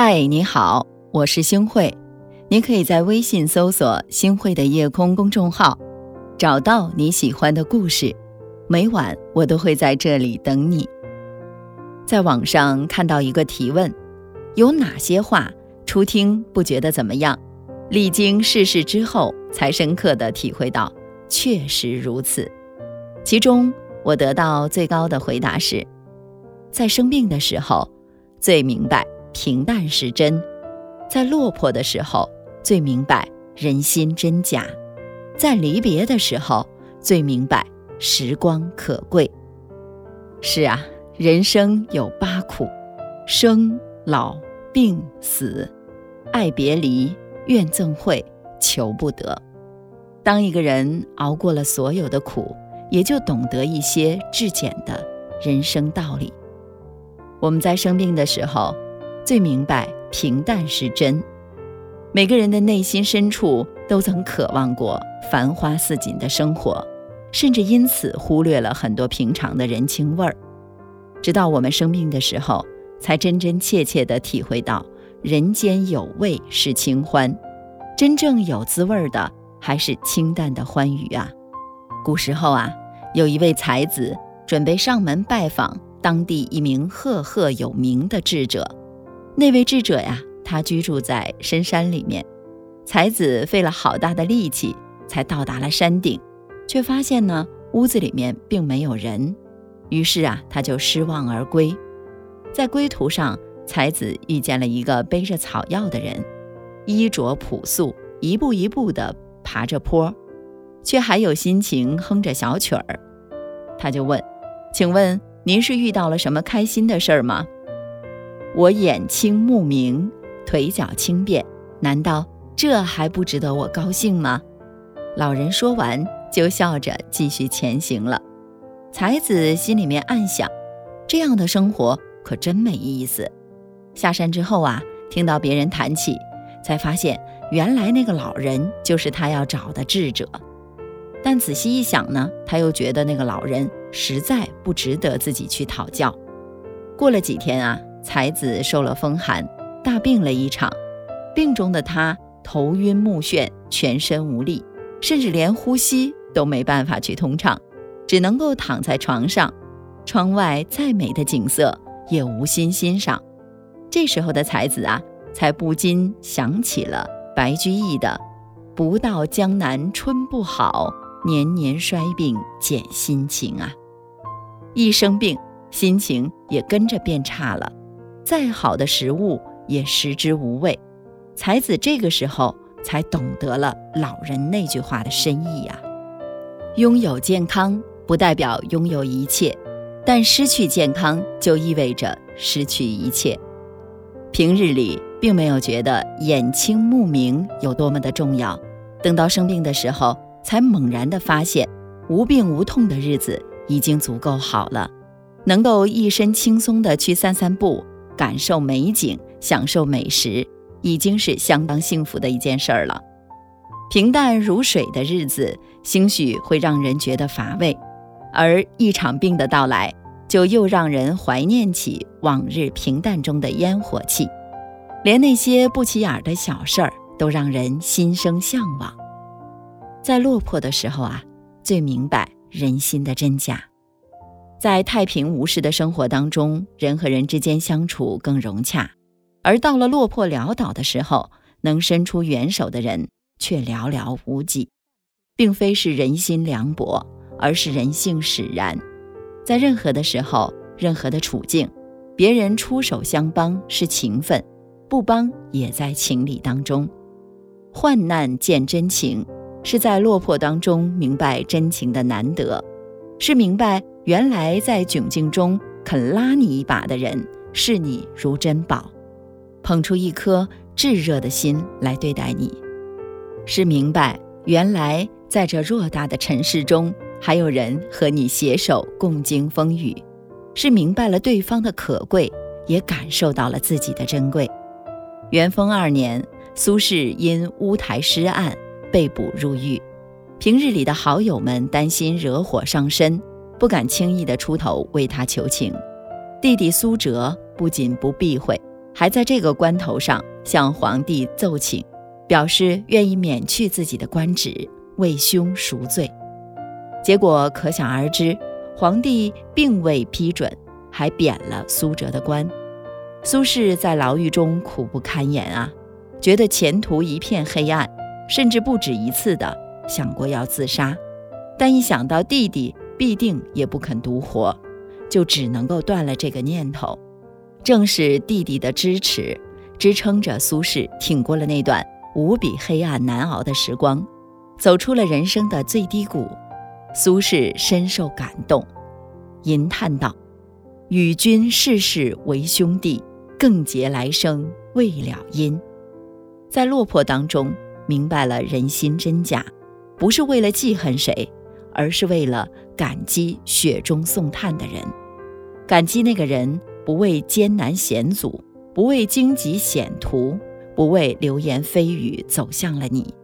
嗨，你好，我是星慧。你可以在微信搜索“星慧的夜空”公众号，找到你喜欢的故事。每晚我都会在这里等你。在网上看到一个提问：有哪些话初听不觉得怎么样，历经世事之后才深刻的体会到，确实如此。其中我得到最高的回答是：在生病的时候，最明白。平淡是真，在落魄的时候最明白人心真假，在离别的时候最明白时光可贵。是啊，人生有八苦：生、老、病、死、爱别离、怨憎会、求不得。当一个人熬过了所有的苦，也就懂得一些至简的人生道理。我们在生病的时候。最明白平淡是真，每个人的内心深处都曾渴望过繁花似锦的生活，甚至因此忽略了很多平常的人情味儿。直到我们生病的时候，才真真切切地体会到人间有味是清欢，真正有滋味的还是清淡的欢愉啊！古时候啊，有一位才子准备上门拜访当地一名赫赫有名的智者。那位智者呀，他居住在深山里面。才子费了好大的力气才到达了山顶，却发现呢，屋子里面并没有人。于是啊，他就失望而归。在归途上，才子遇见了一个背着草药的人，衣着朴素，一步一步地爬着坡，却还有心情哼着小曲儿。他就问：“请问您是遇到了什么开心的事儿吗？”我眼清目明，腿脚轻便，难道这还不值得我高兴吗？老人说完，就笑着继续前行了。才子心里面暗想：这样的生活可真没意思。下山之后啊，听到别人谈起，才发现原来那个老人就是他要找的智者。但仔细一想呢，他又觉得那个老人实在不值得自己去讨教。过了几天啊。才子受了风寒，大病了一场。病中的他头晕目眩，全身无力，甚至连呼吸都没办法去通畅，只能够躺在床上。窗外再美的景色也无心欣赏。这时候的才子啊，才不禁想起了白居易的“不到江南春不好，年年衰病减心情”啊。一生病，心情也跟着变差了。再好的食物也食之无味，才子这个时候才懂得了老人那句话的深意呀。拥有健康不代表拥有一切，但失去健康就意味着失去一切。平日里并没有觉得眼清目明有多么的重要，等到生病的时候，才猛然的发现，无病无痛的日子已经足够好了，能够一身轻松的去散散步。感受美景，享受美食，已经是相当幸福的一件事儿了。平淡如水的日子，兴许会让人觉得乏味，而一场病的到来，就又让人怀念起往日平淡中的烟火气，连那些不起眼的小事儿，都让人心生向往。在落魄的时候啊，最明白人心的真假。在太平无事的生活当中，人和人之间相处更融洽；而到了落魄潦倒的时候，能伸出援手的人却寥寥无几。并非是人心凉薄，而是人性使然。在任何的时候、任何的处境，别人出手相帮是情分，不帮也在情理当中。患难见真情，是在落魄当中明白真情的难得，是明白。原来在窘境中肯拉你一把的人，视你如珍宝，捧出一颗炙热的心来对待你，是明白原来在这偌大的尘世中，还有人和你携手共经风雨，是明白了对方的可贵，也感受到了自己的珍贵。元丰二年，苏轼因乌台诗案被捕入狱，平日里的好友们担心惹火上身。不敢轻易的出头为他求情，弟弟苏辙不仅不避讳，还在这个关头上向皇帝奏请，表示愿意免去自己的官职，为兄赎罪。结果可想而知，皇帝并未批准，还贬了苏辙的官。苏轼在牢狱中苦不堪言啊，觉得前途一片黑暗，甚至不止一次的想过要自杀。但一想到弟弟必定也不肯独活，就只能够断了这个念头。正是弟弟的支持，支撑着苏轼挺过了那段无比黑暗难熬的时光，走出了人生的最低谷。苏轼深受感动，吟叹道：“与君世世为兄弟。”更结来生未了因，在落魄当中明白了人心真假，不是为了记恨谁，而是为了感激雪中送炭的人，感激那个人不畏艰难险阻，不畏荆棘险途，不畏流言蜚语走向了你。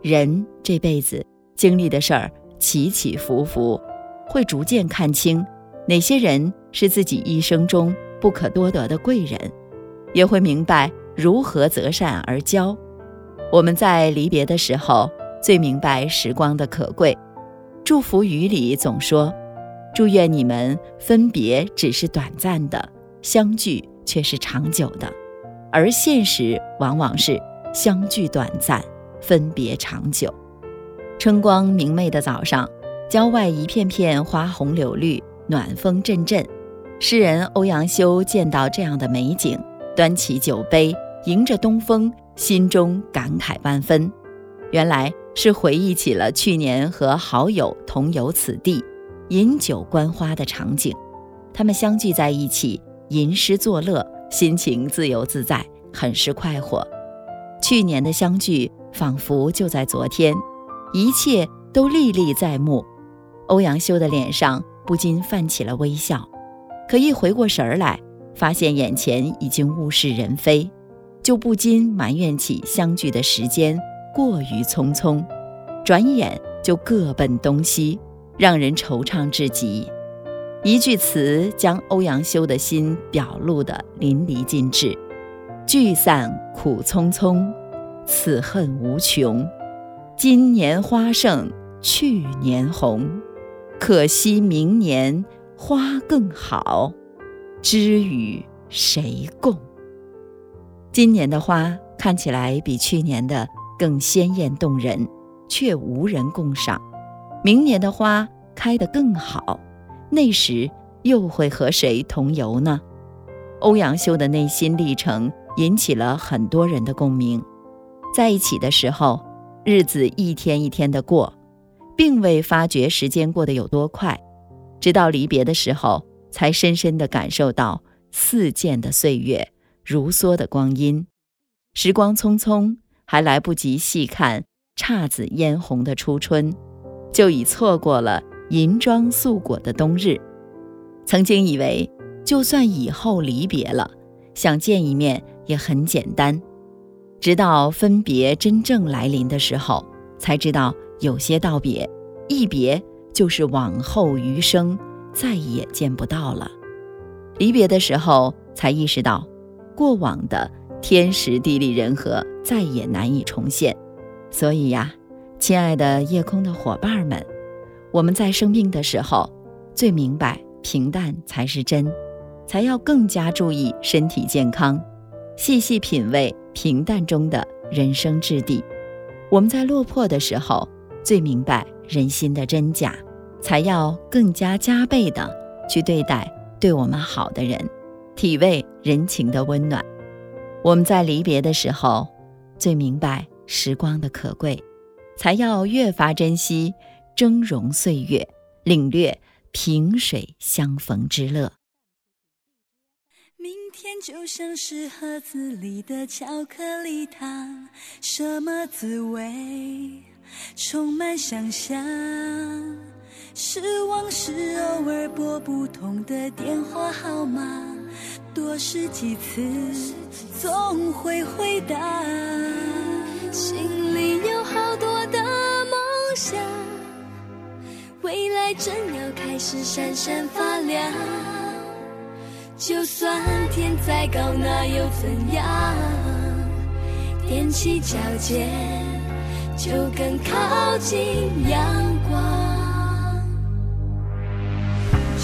人这辈子经历的事儿起起伏伏，会逐渐看清哪些人是自己一生中不可多得的贵人。也会明白如何择善而交。我们在离别的时候最明白时光的可贵。祝福语里总说：“祝愿你们分别只是短暂的，相聚却是长久的。”而现实往往是相聚短暂，分别长久。春光明媚的早上，郊外一片片花红柳绿，暖风阵阵。诗人欧阳修见到这样的美景。端起酒杯，迎着东风，心中感慨万分。原来是回忆起了去年和好友同游此地，饮酒观花的场景。他们相聚在一起，吟诗作乐，心情自由自在，很是快活。去年的相聚仿佛就在昨天，一切都历历在目。欧阳修的脸上不禁泛起了微笑，可一回过神儿来。发现眼前已经物是人非，就不禁埋怨起相聚的时间过于匆匆，转眼就各奔东西，让人惆怅至极。一句词将欧阳修的心表露得淋漓尽致：聚散苦匆匆，此恨无穷。今年花胜去年红，可惜明年花更好。知与谁共？今年的花看起来比去年的更鲜艳动人，却无人共赏。明年的花开得更好，那时又会和谁同游呢？欧阳修的内心历程引起了很多人的共鸣。在一起的时候，日子一天一天的过，并未发觉时间过得有多快，直到离别的时候。才深深地感受到似箭的岁月，如梭的光阴，时光匆匆，还来不及细看姹紫嫣红的初春，就已错过了银装素裹的冬日。曾经以为，就算以后离别了，想见一面也很简单，直到分别真正来临的时候，才知道有些道别，一别就是往后余生。再也见不到了。离别的时候，才意识到，过往的天时地利人和再也难以重现。所以呀，亲爱的夜空的伙伴们，我们在生病的时候，最明白平淡才是真，才要更加注意身体健康，细细品味平淡中的人生质地。我们在落魄的时候，最明白人心的真假。才要更加加倍的去对待对我们好的人，体味人情的温暖。我们在离别的时候，最明白时光的可贵，才要越发珍惜峥嵘岁月，领略萍水相逢之乐。明天就像是盒子里的巧克力糖，什么滋味？充满想象。是往事偶尔拨不通的电话号码，多试几次总会回答。心里有好多的梦想，未来正要开始闪闪发亮。就算天再高，那又怎样？踮起脚尖，就更靠近阳光。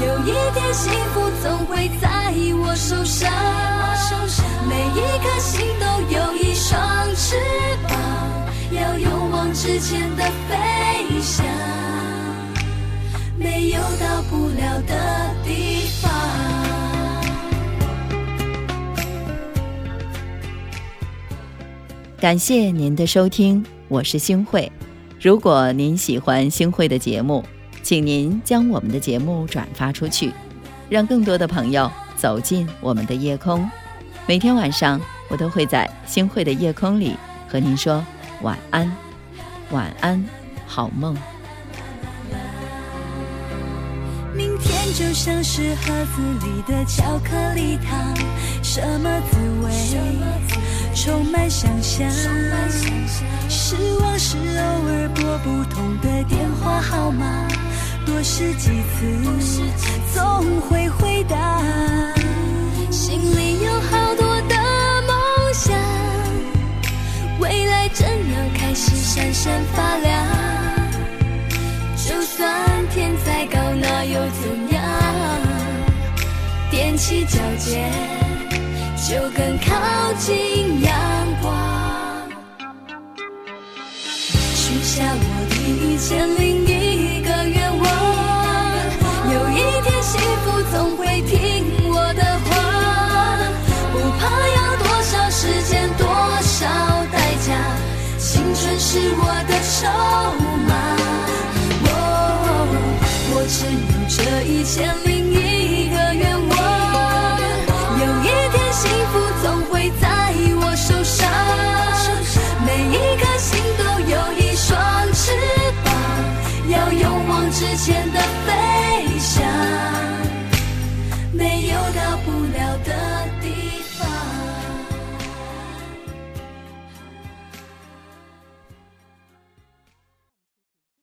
有一天幸福总会在我手上。每一颗心都有一双翅膀，要勇往直前的飞翔，没有到不了的地方。感谢您的收听，我是星慧。如果您喜欢星慧的节目，请您将我们的节目转发出去，让更多的朋友走进我们的夜空。每天晚上，我都会在星汇的夜空里和您说晚安，晚安，好梦。明天就像是盒子里的巧克力糖，什么滋味？充满想象，失望是偶尔拨不通的电话号码，多试几次总会回答。心里有好多的梦想，未来正要开始闪闪发亮。就算天再高，那又怎样？踮起脚尖。就更靠近阳光，许下我的一千零春是我的筹码，我我只有这一千零